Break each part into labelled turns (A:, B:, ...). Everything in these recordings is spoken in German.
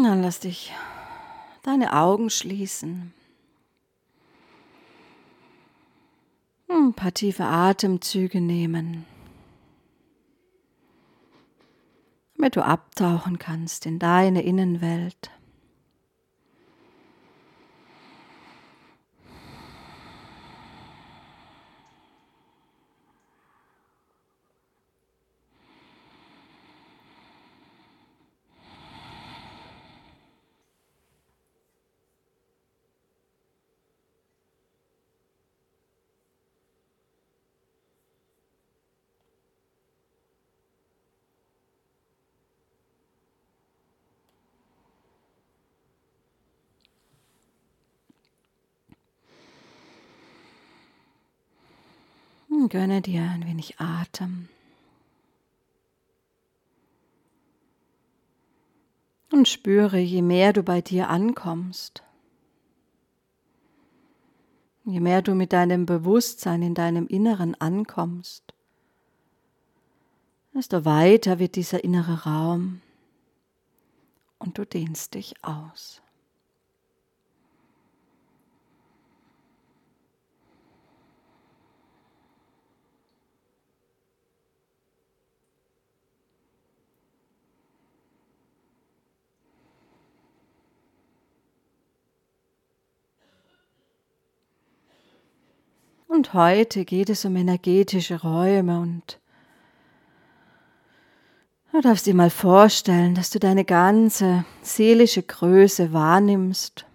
A: Dann lass dich deine Augen schließen. Ein paar tiefe Atemzüge nehmen, damit du abtauchen kannst in deine Innenwelt. Gönne dir ein wenig Atem. Und spüre, je mehr du bei dir ankommst, je mehr du mit deinem Bewusstsein in deinem Inneren ankommst, desto weiter wird dieser innere Raum und du dehnst dich aus. Und heute geht es um energetische Räume und du darfst dir mal vorstellen, dass du deine ganze seelische Größe wahrnimmst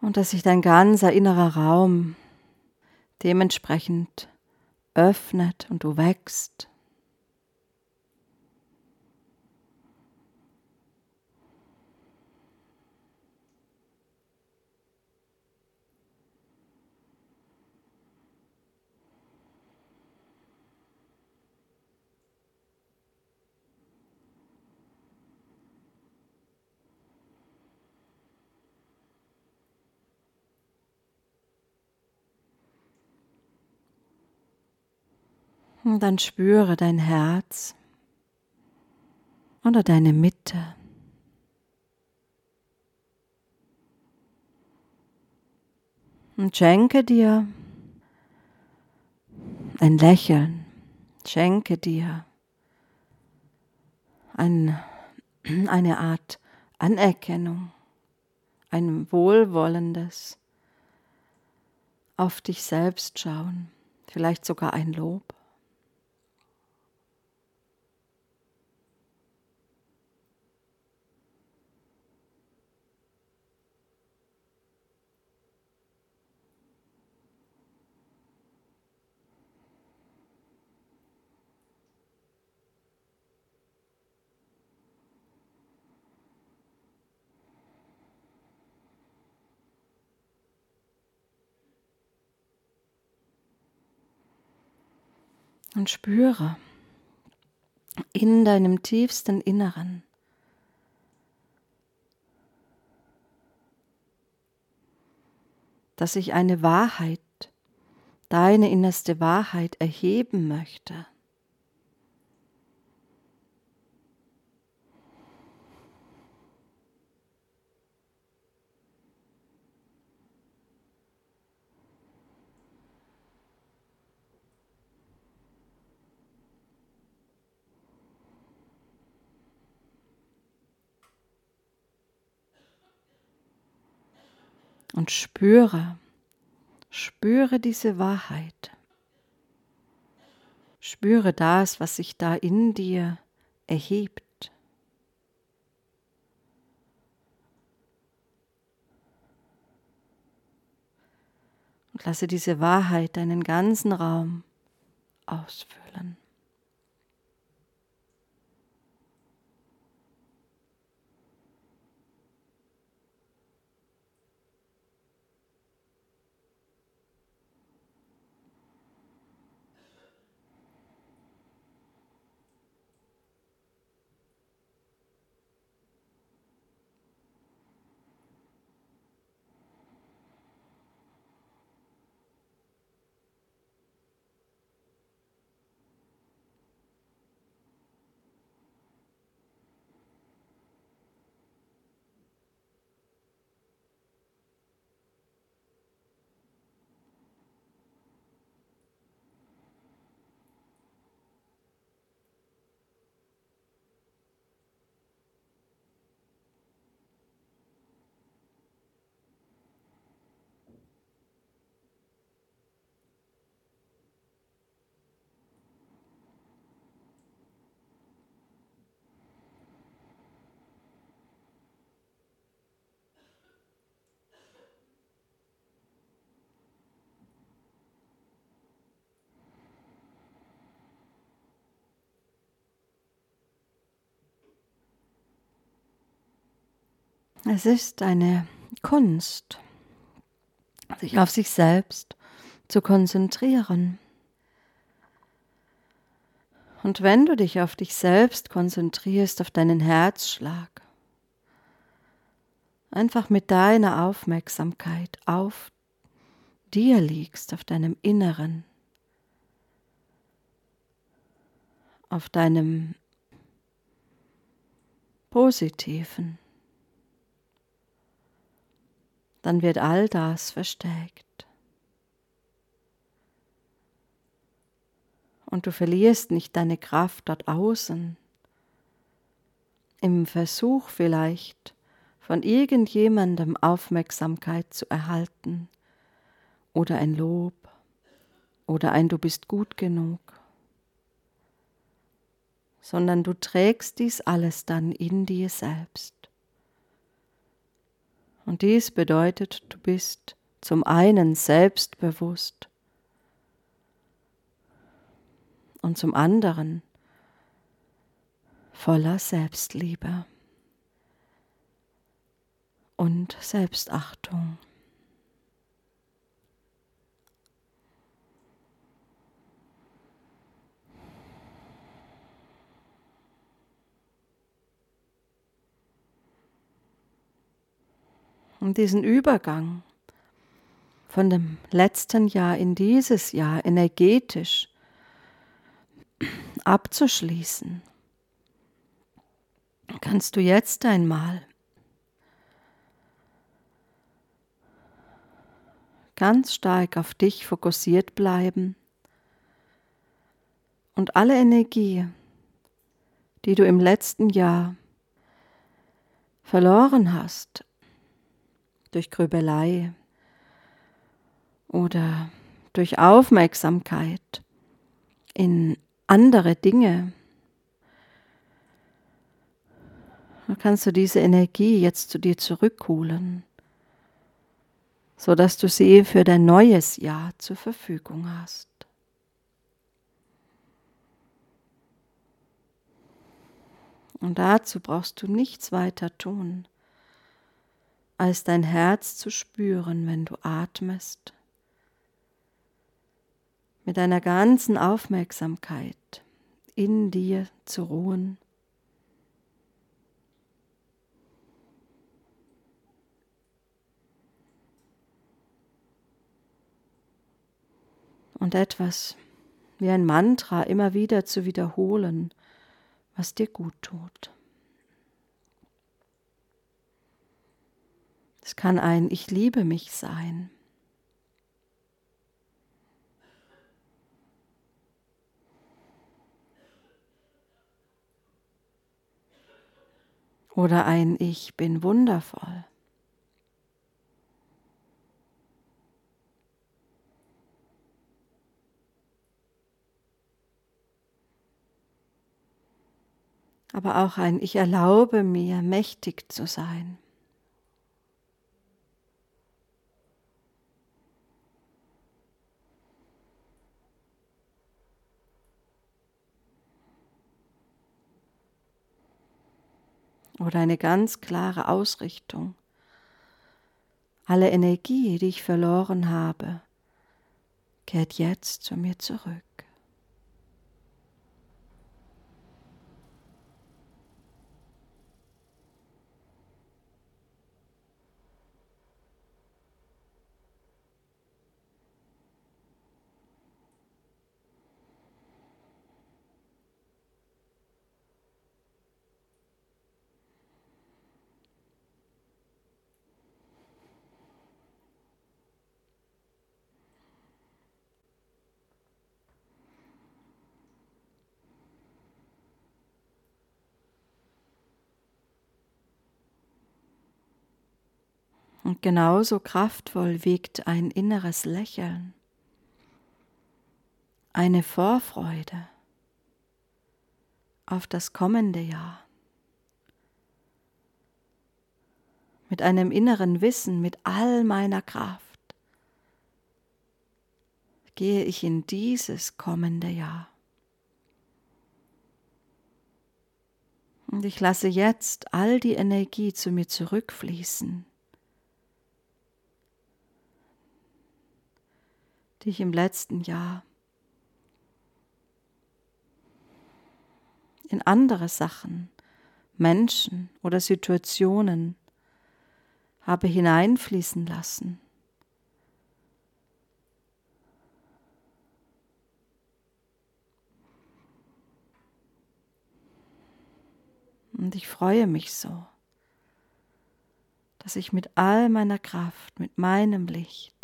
A: und dass sich dein ganzer innerer Raum dementsprechend öffnet und du wächst. Und dann spüre dein Herz oder deine Mitte. Und schenke dir ein Lächeln, schenke dir ein, eine Art Anerkennung, ein wohlwollendes auf dich selbst schauen, vielleicht sogar ein Lob. Und spüre in deinem tiefsten Inneren, dass sich eine Wahrheit, deine innerste Wahrheit erheben möchte. Und spüre, spüre diese Wahrheit. Spüre das, was sich da in dir erhebt. Und lasse diese Wahrheit deinen ganzen Raum ausfüllen. Es ist eine Kunst, sich auf sich selbst zu konzentrieren. Und wenn du dich auf dich selbst konzentrierst, auf deinen Herzschlag, einfach mit deiner Aufmerksamkeit auf dir liegst, auf deinem Inneren, auf deinem Positiven, dann wird all das verstärkt. und du verlierst nicht deine Kraft dort außen. Im Versuch vielleicht von irgendjemandem Aufmerksamkeit zu erhalten oder ein Lob oder ein Du bist gut genug, sondern du trägst dies alles dann in dir selbst. Und dies bedeutet, du bist zum einen selbstbewusst und zum anderen voller Selbstliebe und Selbstachtung. Und diesen Übergang von dem letzten Jahr in dieses Jahr energetisch abzuschließen, kannst du jetzt einmal ganz stark auf dich fokussiert bleiben und alle Energie, die du im letzten Jahr verloren hast, durch Grübelei oder durch Aufmerksamkeit in andere Dinge. Dann kannst du diese Energie jetzt zu dir zurückholen, sodass du sie für dein neues Jahr zur Verfügung hast. Und dazu brauchst du nichts weiter tun, als dein Herz zu spüren, wenn du atmest mit deiner ganzen Aufmerksamkeit in dir zu ruhen. Und etwas wie ein Mantra immer wieder zu wiederholen, was dir gut tut. Es kann ein Ich liebe mich sein. oder ein Ich bin wundervoll. aber auch ein Ich erlaube mir, mächtig zu sein. Oder eine ganz klare Ausrichtung. Alle Energie, die ich verloren habe, kehrt jetzt zu mir zurück. Genauso kraftvoll wiegt ein inneres Lächeln, eine Vorfreude auf das kommende Jahr. Mit einem inneren Wissen, mit all meiner Kraft gehe ich in dieses kommende Jahr. Und ich lasse jetzt all die Energie zu mir zurückfließen, die ich im letzten Jahr in andere Sachen, Menschen oder Situationen habe hineinfließen lassen. Und ich freue mich so, dass ich mit all meiner Kraft, mit meinem Licht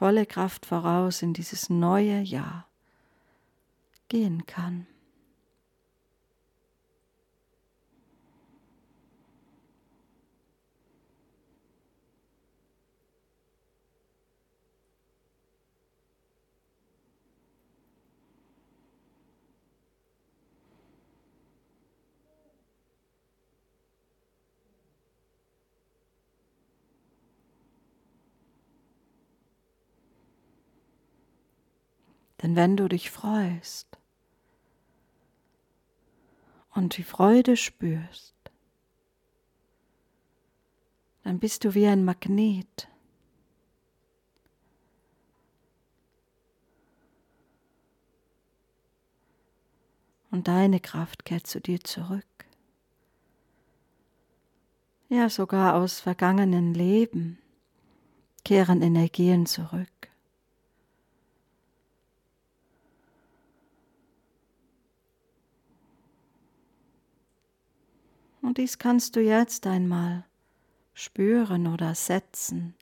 A: volle Kraft voraus in dieses neue Jahr gehen kann. Denn wenn du dich freust und die Freude spürst, dann bist du wie ein Magnet. Und deine Kraft kehrt zu dir zurück. Ja, sogar aus vergangenen Leben kehren Energien zurück. Und dies kannst du jetzt einmal spüren oder setzen,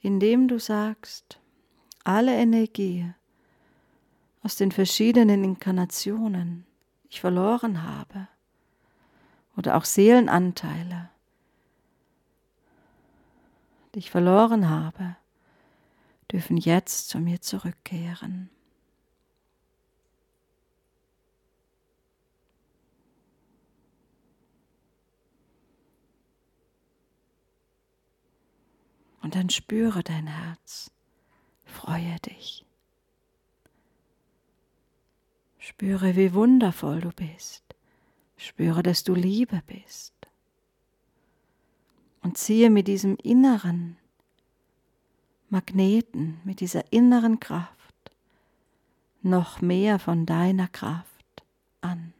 A: indem du sagst, alle Energie aus den verschiedenen Inkarnationen ich verloren habe oder auch Seelenanteile, die ich verloren habe, dürfen jetzt zu mir zurückkehren. Und dann spüre dein Herz, freue dich. Spüre, wie wundervoll du bist. Spüre, dass du Liebe bist. Und ziehe mit diesem inneren Magneten, mit dieser inneren Kraft noch mehr von deiner Kraft an.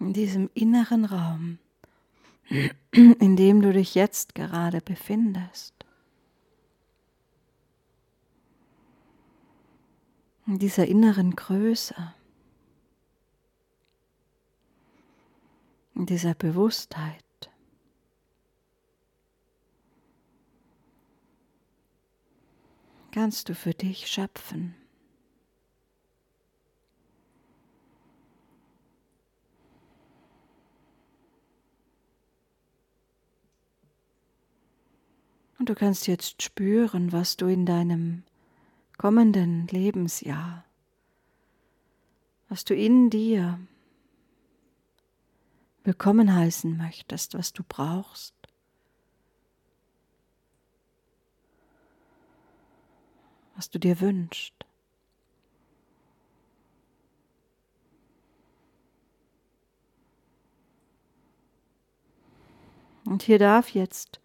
A: In diesem inneren Raum, in dem du dich jetzt gerade befindest. In dieser inneren Größe, in dieser Bewusstheit. kannst du für dich schöpfen. Und du kannst jetzt spüren, was du in deinem kommenden Lebensjahr, was du in dir willkommen heißen möchtest, was du brauchst. was du dir wünschst. Und hier darf jetzt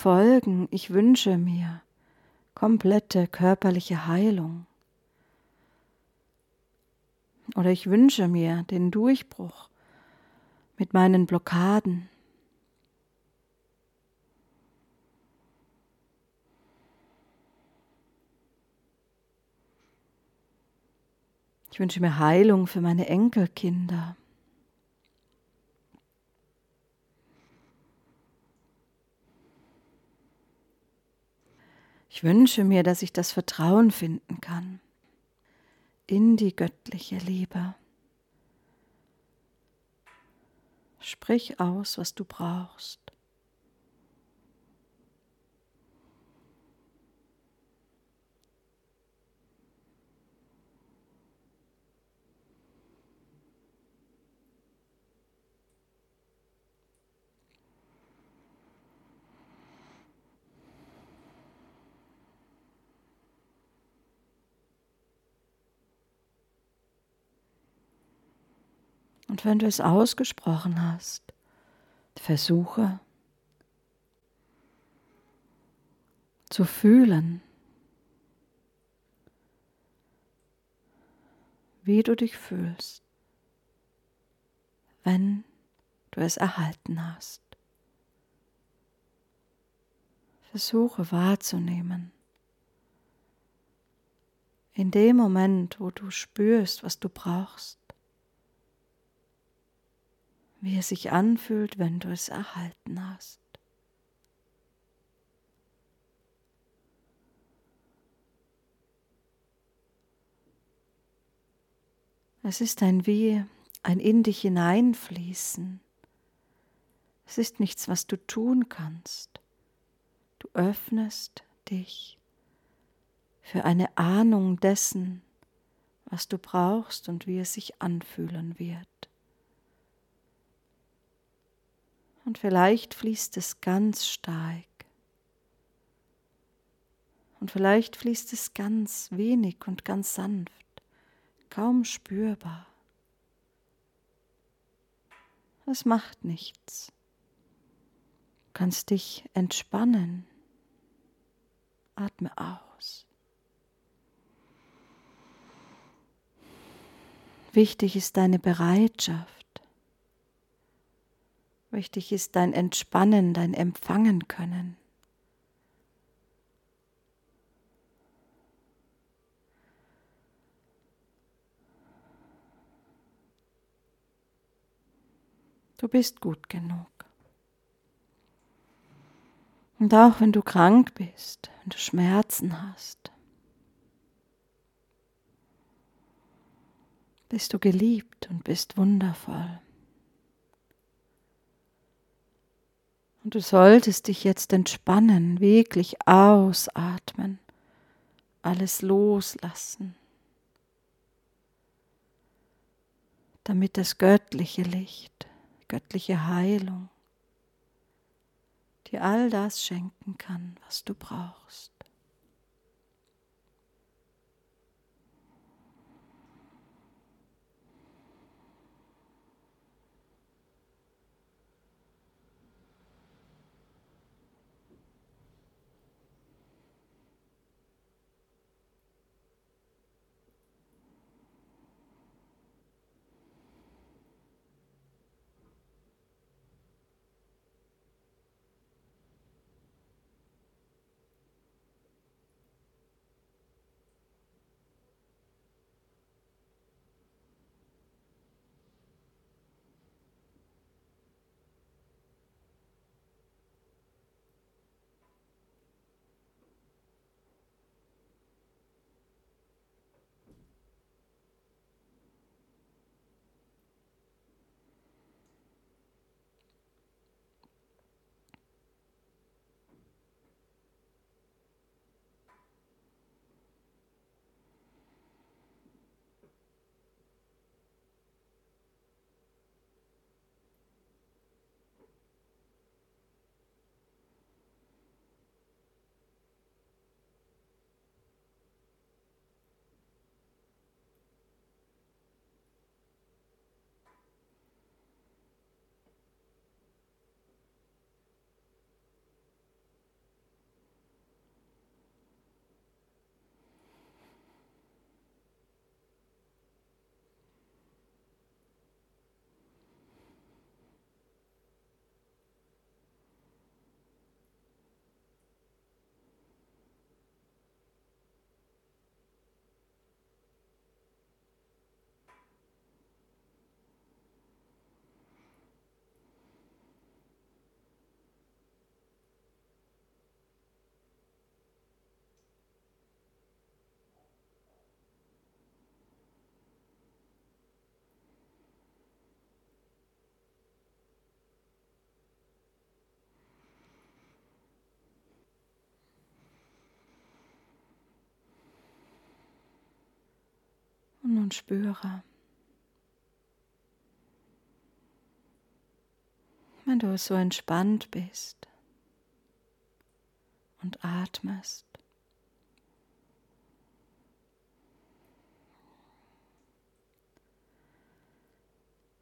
A: folgen. Ich wünsche mir komplette körperliche Heilung. Oder ich wünsche mir den Durchbruch mit meinen Blockaden. Ich wünsche mir Heilung für meine Enkelkinder. Ich wünsche mir, dass ich das Vertrauen finden kann in die göttliche Liebe. Sprich aus, was du brauchst. Und wenn du es ausgesprochen hast, versuche zu fühlen, wie du dich fühlst, wenn du es erhalten hast. Versuche wahrzunehmen. In dem Moment, wo du spürst, was du brauchst, wie es sich anfühlt, wenn du es erhalten hast. Es ist ein wie ein in dich hineinfließen. Es ist nichts, was du tun kannst. Du öffnest dich für eine Ahnung dessen, was du brauchst und wie es sich anfühlen wird. Und vielleicht fließt es ganz stark. Und vielleicht fließt es ganz wenig und ganz sanft, kaum spürbar. Es macht nichts. Du kannst dich entspannen. Atme aus. Wichtig ist deine Bereitschaft. Wichtig ist dein Entspannen, dein Empfangen können. Du bist gut genug. Und auch wenn du krank bist, wenn du Schmerzen hast, bist du geliebt und bist wundervoll. Und du solltest dich jetzt entspannen, wirklich ausatmen, alles loslassen, damit das göttliche Licht, göttliche Heilung dir all das schenken kann, was du brauchst. Und nun spüre, wenn du so entspannt bist und atmest.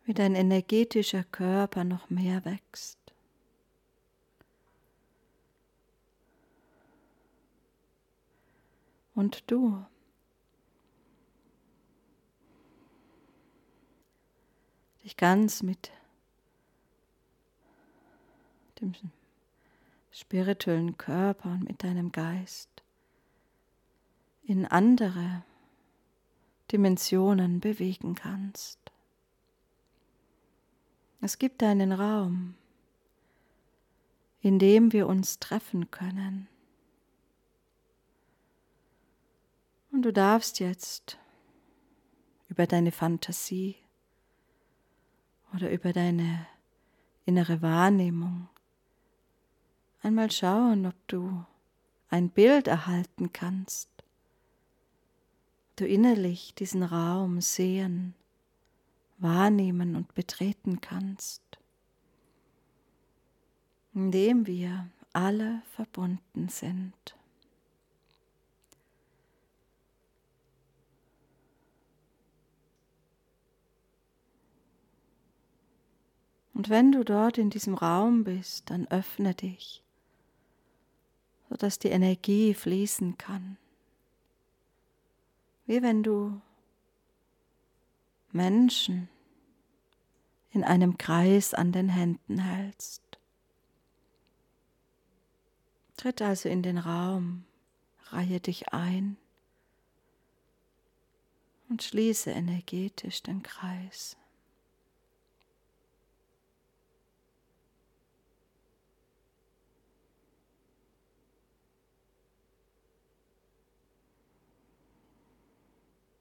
A: wie dein energetischer Körper noch mehr wächst. Und du dich ganz mit dem spirituellen Körper und mit deinem Geist in andere Dimensionen bewegen kannst. Es gibt einen Raum, in dem wir uns treffen können. Und du darfst jetzt über deine Fantasie oder über deine innere Wahrnehmung einmal schauen, ob du ein Bild erhalten kannst, du innerlich diesen Raum sehen wahrnehmen und betreten kannst, indem wir alle verbunden sind. Und wenn du dort in diesem Raum bist, dann öffne dich, sodass die Energie fließen kann. Wie wenn du Menschen in einem Kreis an den Händen hältst. Tritt also in den Raum, reihe dich ein und schließe energetisch den Kreis.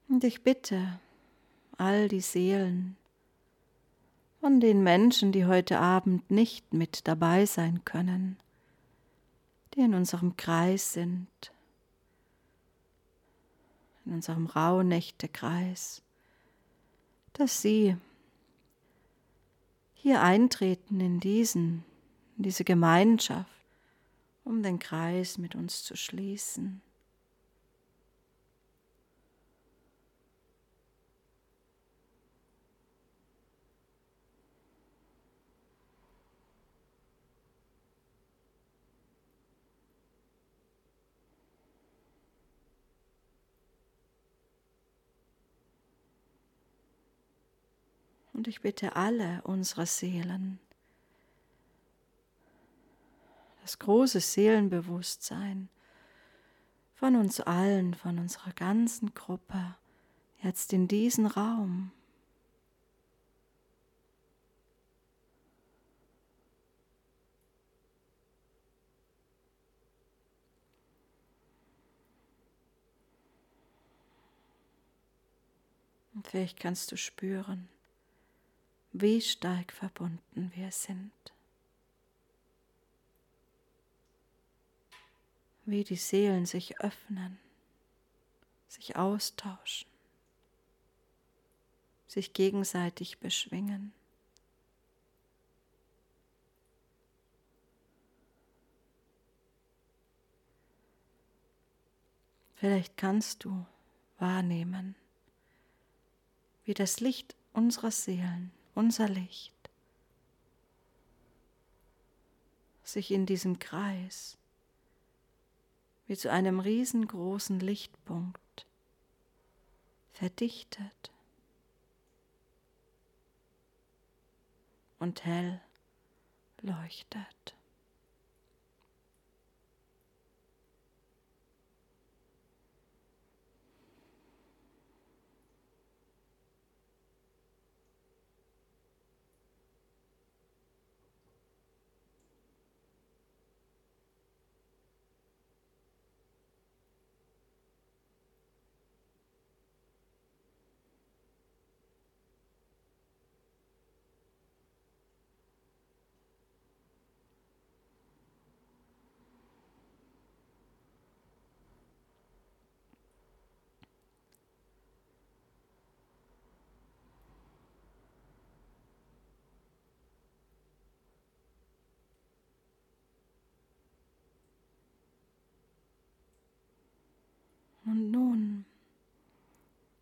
A: Und ich bitte, all die Seelen von den Menschen, die heute Abend nicht mit dabei sein können, die in unserem Kreis sind, in unserem Rauhnächtekreis, dass sie hier eintreten in diesen, in diese Gemeinschaft, um den Kreis mit uns zu schließen. Und ich bitte alle unsere Seelen, das große Seelenbewusstsein von uns allen, von unserer ganzen Gruppe, jetzt in diesen Raum. Und vielleicht kannst du spüren, wie stark verbunden wir sind. Wie die Seelen sich öffnen, sich austauschen, sich gegenseitig beschwingen. Vielleicht kannst du wahrnehmen, wie das Licht unserer Seelen unser Licht sich in diesem Kreis wie zu einem riesengroßen Lichtpunkt verdichtet und hell leuchtet.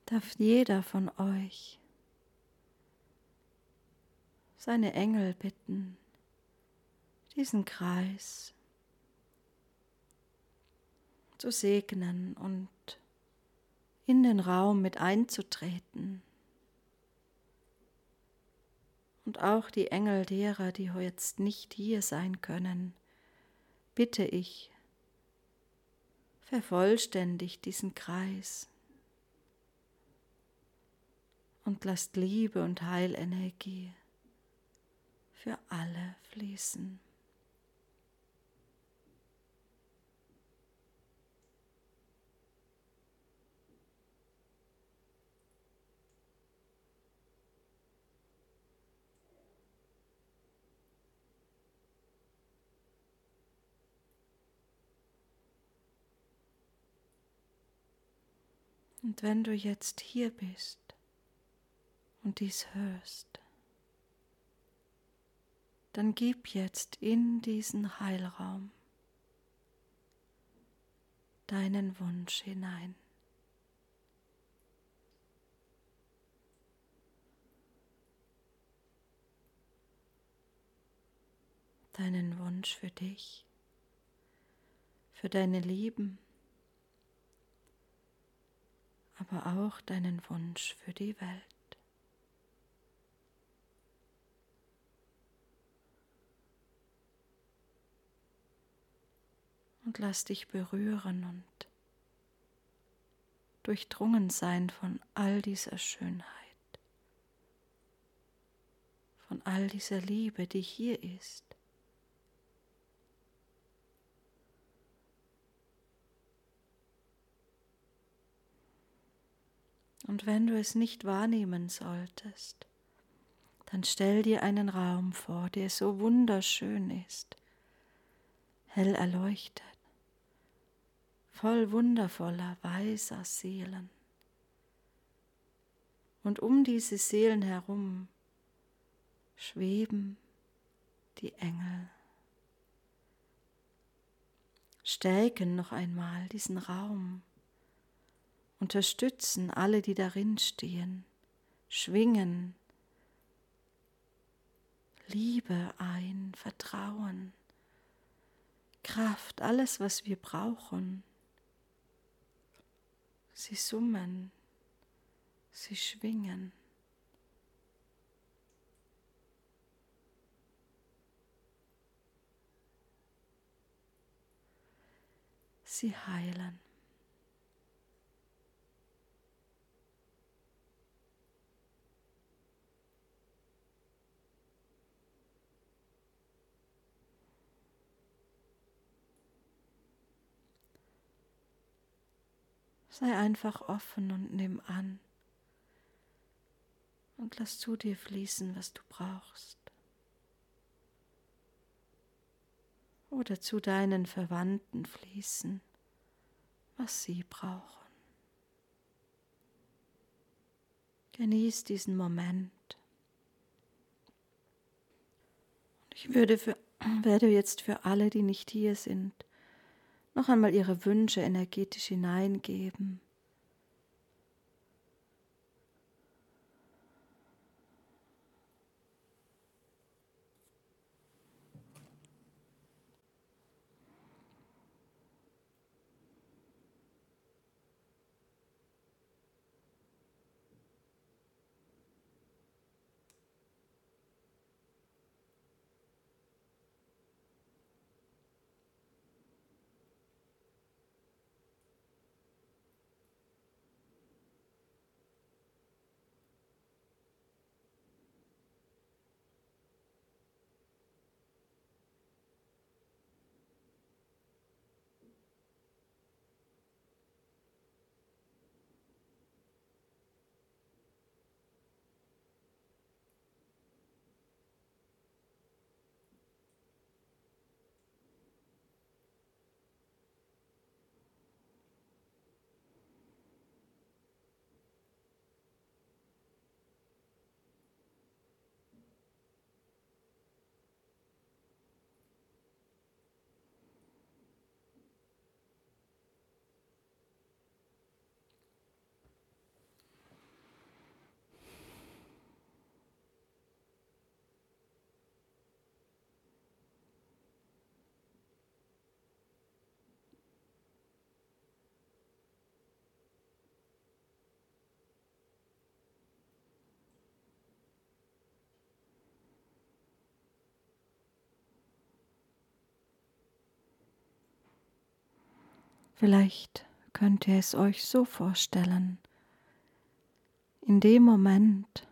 A: Darf jeder von euch seine Engel bitten, diesen Kreis zu segnen und in den Raum mit einzutreten. Und auch die Engel derer, die jetzt nicht hier sein können, bitte ich, vervollständigt diesen Kreis und lasst Liebe und Heilenergie für alle fließen. Und wenn du jetzt hier bist und dies hörst, dann gib jetzt in diesen Heilraum deinen Wunsch hinein. Deinen Wunsch für dich, für deine Lieben, aber auch deinen Wunsch für die Welt. Und lass dich berühren und durchdrungen sein von all dieser Schönheit, von all dieser Liebe, die hier ist. Und wenn du es nicht wahrnehmen solltest, dann stell dir einen Raum vor, der so wunderschön ist, hell erleuchtet, voll wundervoller, weiser Seelen. Und um diese Seelen herum schweben die Engel, stärken noch einmal diesen Raum unterstützen alle, die darin stehen, schwingen Liebe ein, Vertrauen, Kraft, alles, was wir brauchen. Sie summen, sie schwingen. Sie heilen. Sei einfach offen und nimm an und lass zu dir fließen, was du brauchst. Oder zu deinen Verwandten fließen, was sie brauchen. Genieß diesen Moment. Und ich würde für, werde jetzt für alle, die nicht hier sind, noch einmal ihre Wünsche energetisch hineingeben. Vielleicht könnt ihr es euch so vorstellen. In dem Moment,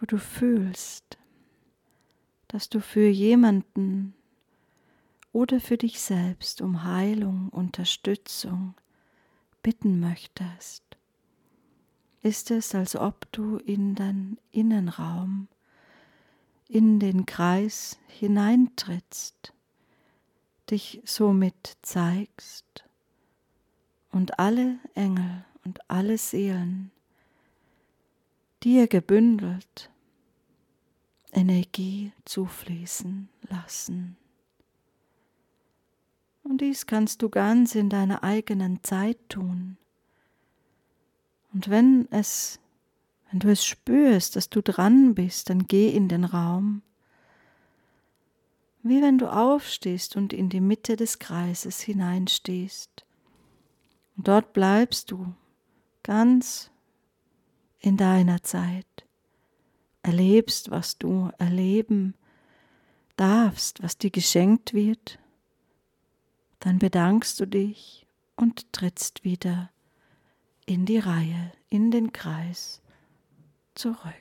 A: wo du fühlst, dass du für jemanden oder für dich selbst um Heilung, Unterstützung bitten möchtest, ist es, als ob du in dein Innenraum, in den Kreis hineintrittst, dich somit zeigst und alle Engel und alle Seelen dir gebündelt Energie zufließen lassen. Und dies kannst du ganz in deiner eigenen Zeit tun. Und wenn es, wenn du es spürst, dass du dran bist, dann geh in den Raum. Wie wenn du aufstehst und in die Mitte des Kreises hineinstehst. Und dort bleibst du ganz in deiner Zeit. Erlebst, was du erleben darfst, was dir geschenkt wird dann bedankst du dich und trittst wieder in die Reihe, in den Kreis zurück.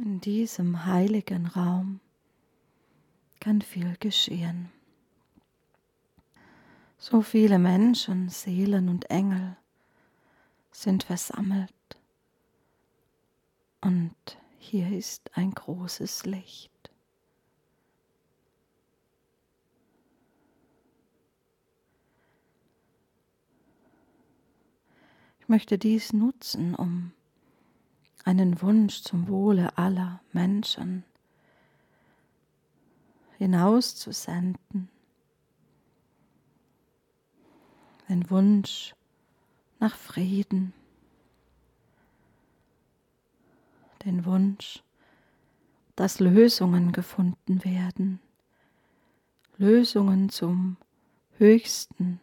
A: In diesem heiligen Raum kann viel geschehen. So viele Menschen, Seelen und Engel sind versammelt und hier ist ein großes Licht. Ich möchte dies nutzen, um einen Wunsch zum Wohle aller Menschen hinauszusenden. Den Wunsch nach Frieden. Den Wunsch, dass Lösungen gefunden werden. Lösungen zum höchsten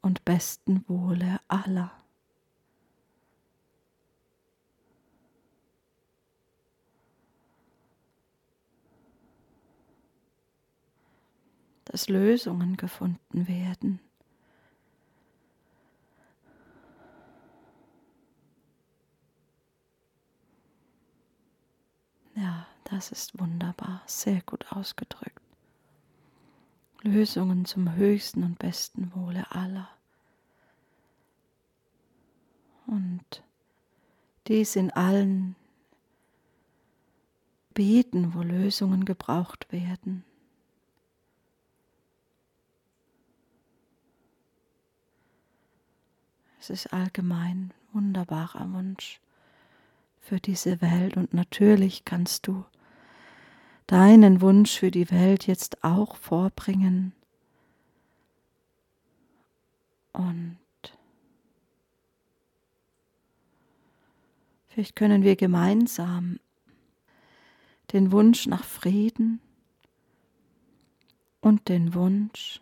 A: und besten Wohle aller. Dass Lösungen gefunden werden. Ja, das ist wunderbar, sehr gut ausgedrückt. Lösungen zum höchsten und besten Wohle aller. Und dies in allen Beten, wo Lösungen gebraucht werden. Es ist allgemein wunderbarer Wunsch für diese Welt. Und natürlich kannst du deinen Wunsch für die Welt jetzt auch vorbringen. Und vielleicht können wir gemeinsam den Wunsch nach Frieden und den Wunsch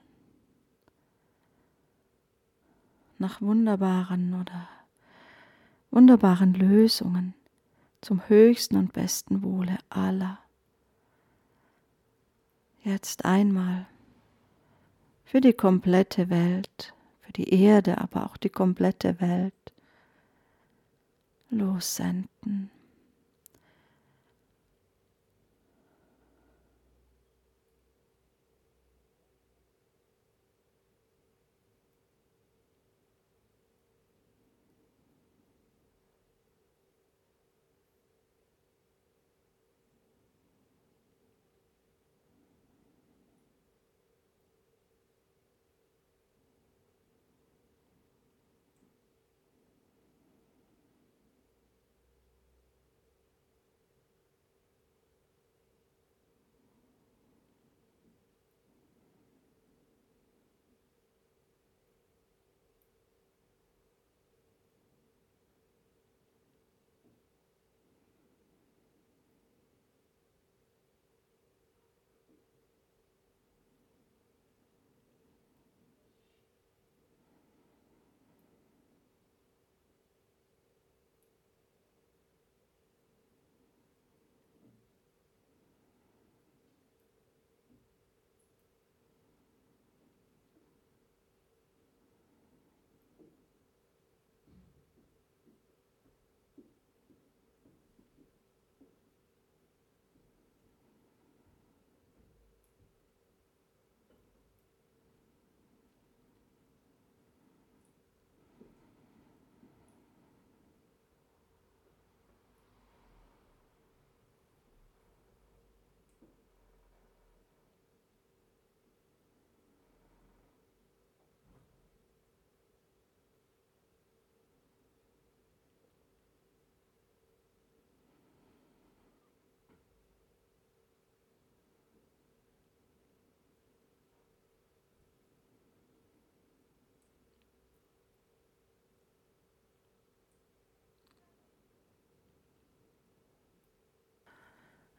A: nach wunderbaren oder wunderbaren Lösungen zum höchsten und besten Wohle aller. Jetzt einmal für die komplette Welt, für die Erde, aber auch die komplette Welt lossenden.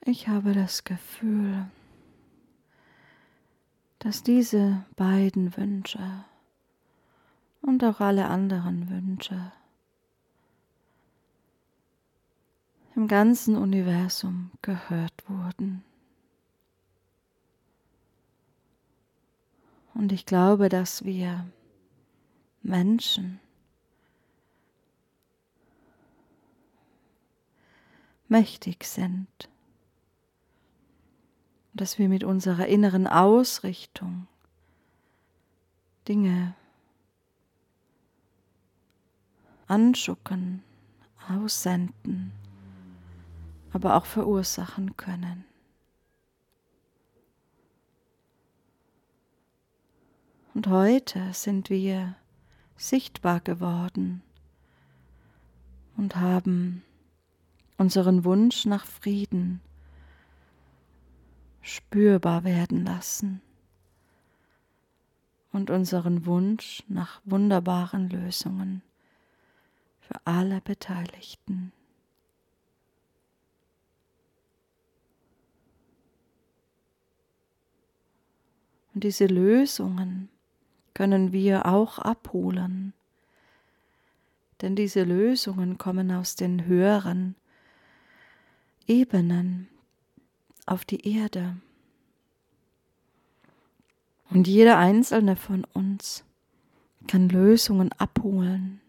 A: Ich habe das Gefühl, dass diese beiden Wünsche und auch alle anderen Wünsche im ganzen Universum gehört wurden. Und ich glaube, dass wir Menschen mächtig sind dass wir mit unserer inneren Ausrichtung Dinge anschucken, aussenden, aber auch verursachen können. Und heute sind wir sichtbar geworden und haben unseren Wunsch nach Frieden spürbar werden lassen und unseren Wunsch nach wunderbaren Lösungen für alle Beteiligten. Und diese Lösungen können wir auch abholen, denn diese Lösungen kommen aus den höheren Ebenen auf die Erde. Und jeder einzelne von uns kann Lösungen abholen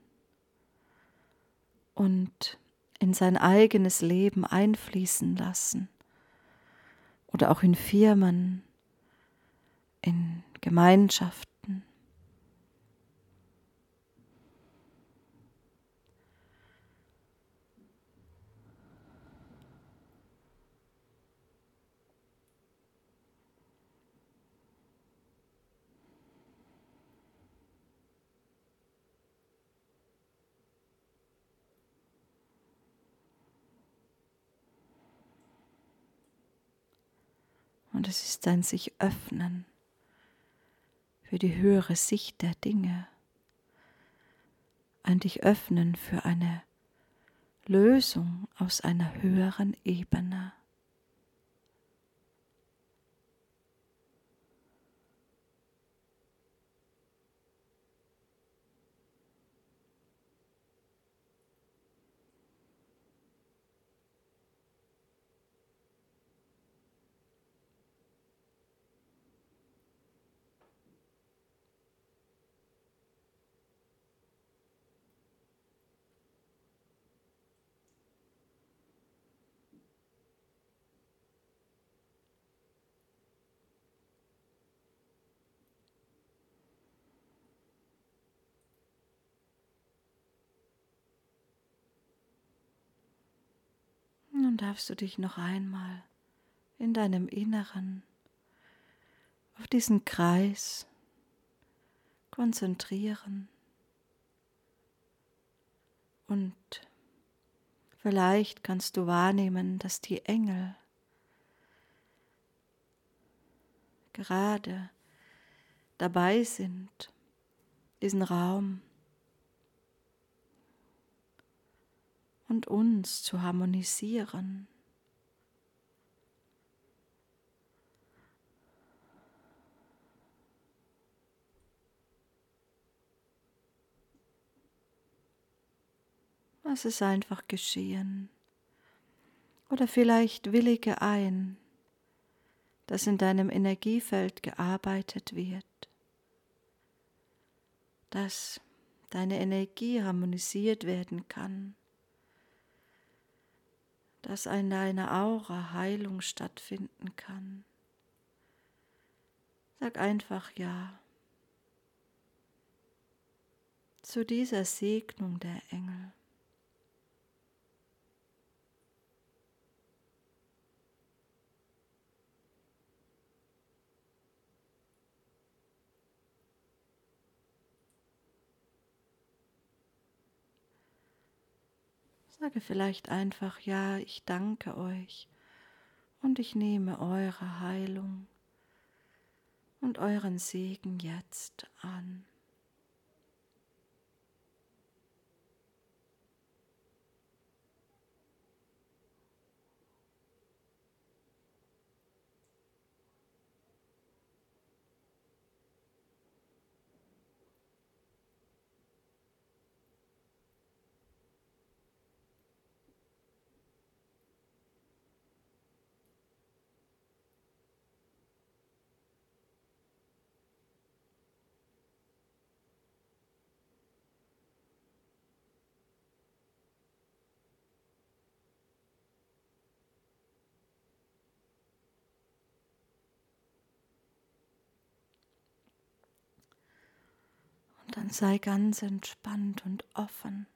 A: und in sein eigenes Leben einfließen lassen oder auch in Firmen, in Gemeinschaften. Und es ist ein sich öffnen für die höhere Sicht der Dinge, ein dich öffnen für eine Lösung aus einer höheren Ebene. Nun darfst du dich noch einmal in deinem Inneren auf diesen Kreis konzentrieren und vielleicht kannst du wahrnehmen, dass die Engel gerade dabei sind, diesen Raum und uns zu harmonisieren. Lass es einfach geschehen. Oder vielleicht willige ein, dass in deinem Energiefeld gearbeitet wird, dass deine Energie harmonisiert werden kann dass in deiner Aura Heilung stattfinden kann. Sag einfach Ja zu dieser Segnung der Engel. Sage vielleicht einfach, ja, ich danke euch und ich nehme eure Heilung und euren Segen jetzt an. dann sei ganz entspannt und offen.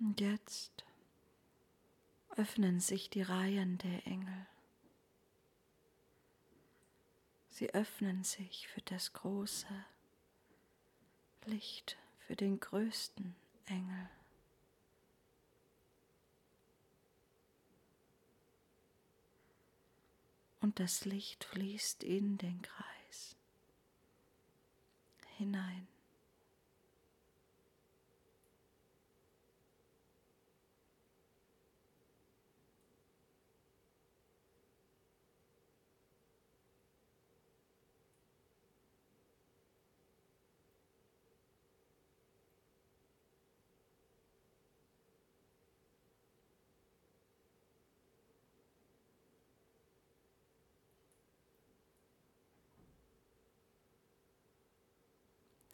A: Und jetzt öffnen sich die Reihen der Engel. Sie öffnen sich für das große Licht, für den größten Engel. Und das Licht fließt in den Kreis hinein.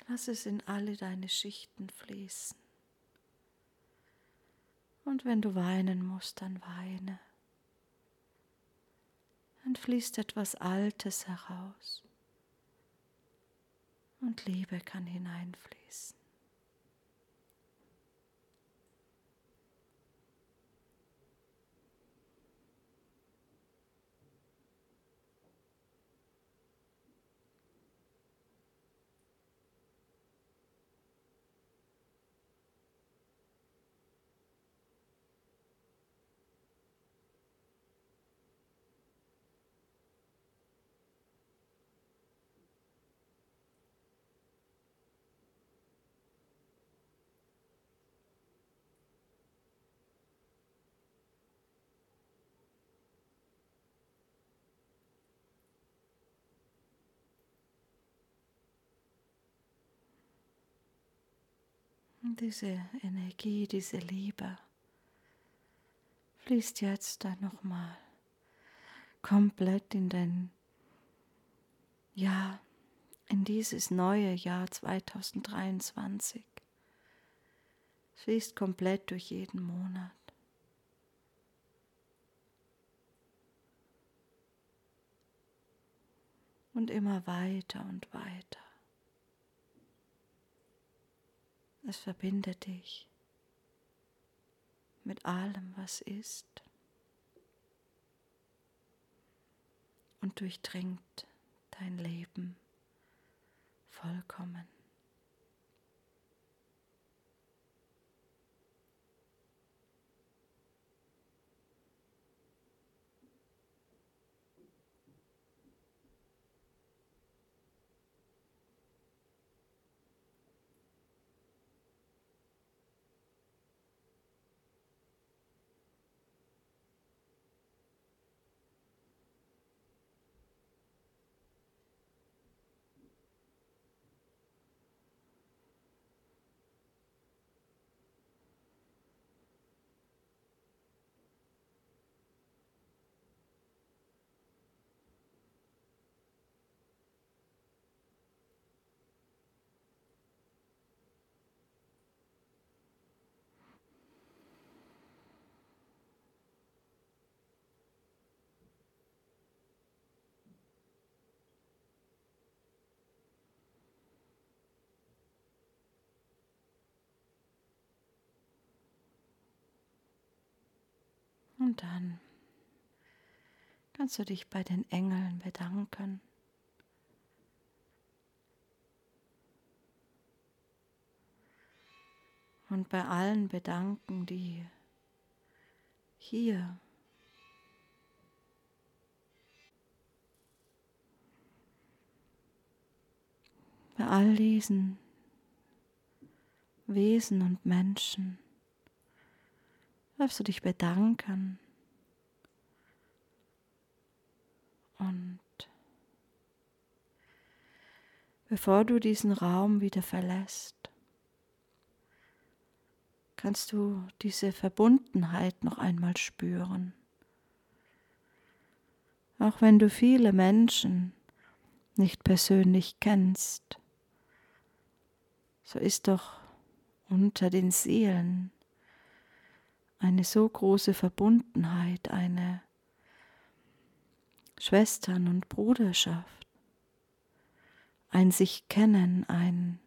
A: Lass es in alle deine Schichten fließen. Und wenn du weinen musst, dann weine. Dann fließt etwas Altes heraus und Liebe kann hineinfließen. Diese Energie, diese Liebe fließt jetzt dann nochmal komplett in dein Jahr, in dieses neue Jahr 2023. Fließt komplett durch jeden Monat. Und immer weiter und weiter. Es verbindet dich mit allem, was ist und durchdringt dein Leben vollkommen. Und dann kannst du dich bei den Engeln bedanken. Und bei allen bedanken, die hier bei all diesen Wesen und Menschen darfst du dich bedanken und bevor du diesen Raum wieder verlässt, kannst du diese Verbundenheit noch einmal spüren. Auch wenn du viele Menschen nicht persönlich kennst, so ist doch unter den Seelen eine so große Verbundenheit, eine Schwestern- und Bruderschaft, ein sich kennen, ein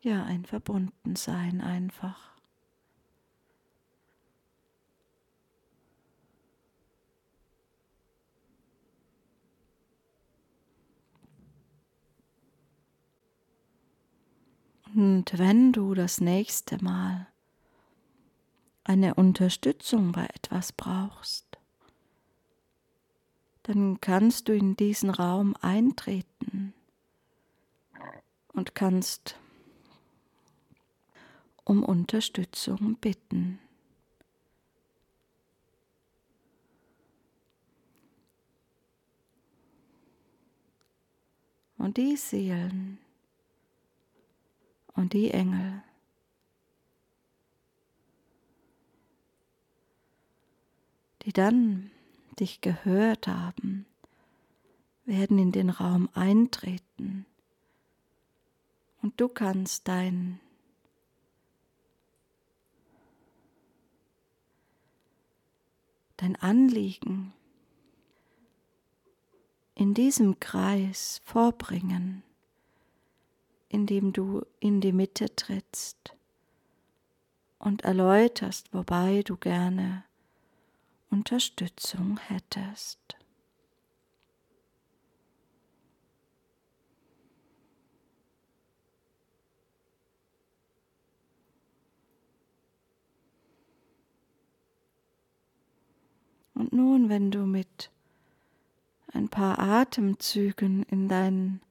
A: ja ein Verbundensein einfach. Und wenn du das nächste Mal eine Unterstützung bei etwas brauchst, dann kannst du in diesen Raum eintreten und kannst um Unterstützung bitten. Und die Seelen und die Engel. Die dann dich gehört haben, werden in den Raum eintreten. Und du kannst dein dein Anliegen in diesem Kreis vorbringen, indem du in die Mitte trittst und erläuterst, wobei du gerne Unterstützung hättest. Und nun, wenn du mit ein paar Atemzügen in dein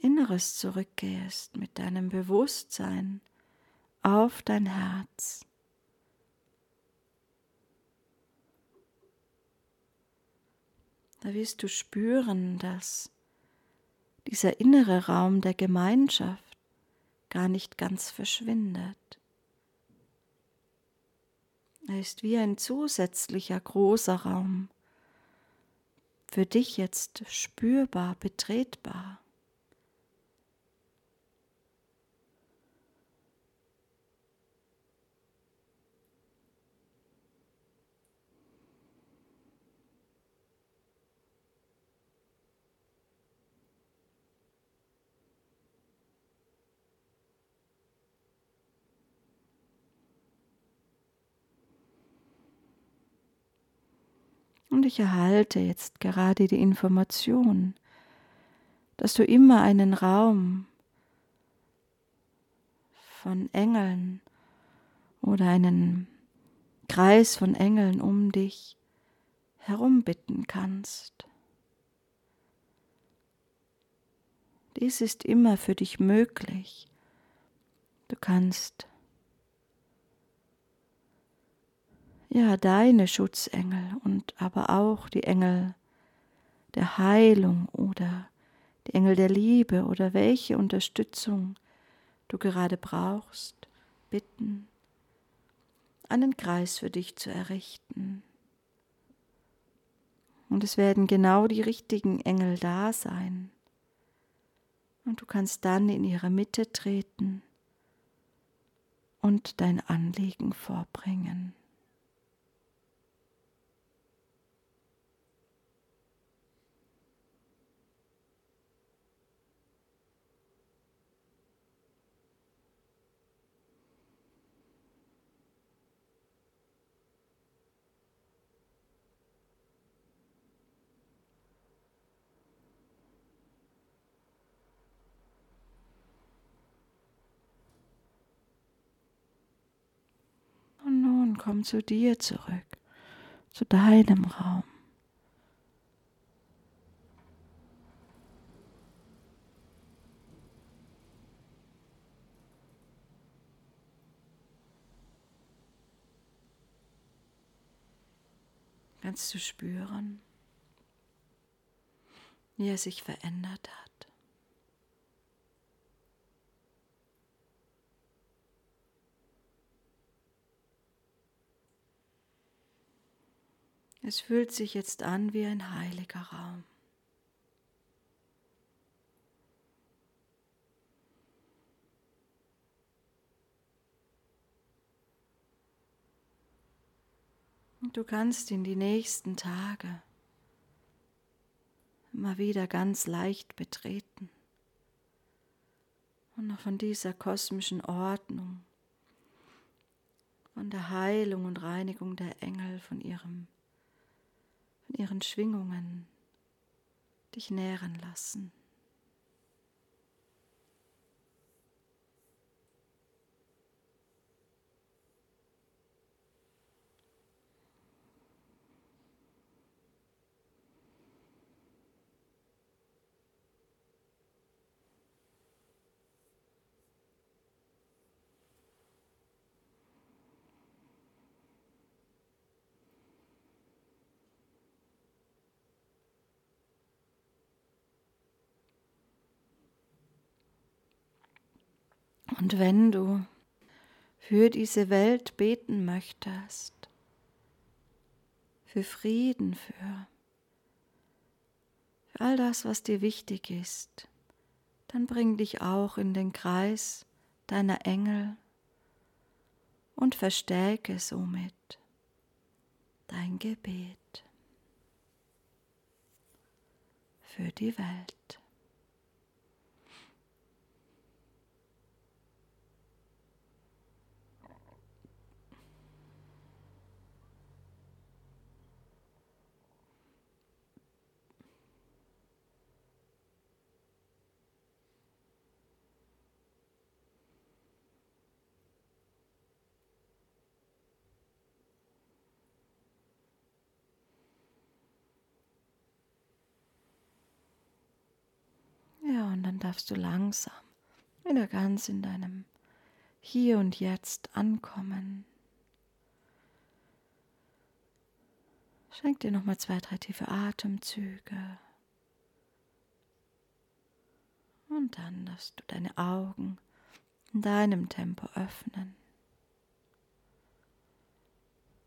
A: Inneres zurückgehst, mit deinem Bewusstsein auf dein Herz, da wirst du spüren, dass dieser innere Raum der Gemeinschaft gar nicht ganz verschwindet. Er ist wie ein zusätzlicher großer Raum, für dich jetzt spürbar, betretbar. Und ich erhalte jetzt gerade die Information, dass du immer einen Raum von Engeln oder einen Kreis von Engeln um dich herum bitten kannst. Dies ist immer für dich möglich. Du kannst ja, deine Schutzengel und aber auch die Engel der Heilung oder die Engel der Liebe oder welche Unterstützung du gerade brauchst, bitten, einen Kreis für dich zu errichten. Und es werden genau die richtigen Engel da sein. Und du kannst dann in ihre Mitte treten und dein Anliegen vorbringen. Komm zu dir zurück, zu deinem Raum. Kannst du spüren, wie er sich verändert hat? Es fühlt sich jetzt an wie ein heiliger Raum. Und du kannst in die nächsten Tage immer wieder ganz leicht betreten und noch von dieser kosmischen Ordnung, von der Heilung und Reinigung der Engel, von ihrem, von ihren Schwingungen dich nähren lassen. Und wenn du für diese Welt beten möchtest, für Frieden, für, für all das, was dir wichtig ist, dann bring dich auch in den Kreis deiner Engel und verstärke somit dein Gebet für die Welt. Und dann darfst du langsam wieder ganz in deinem Hier und Jetzt ankommen. Schenk dir nochmal zwei, drei tiefe Atemzüge. Und dann darfst du deine Augen in deinem Tempo öffnen.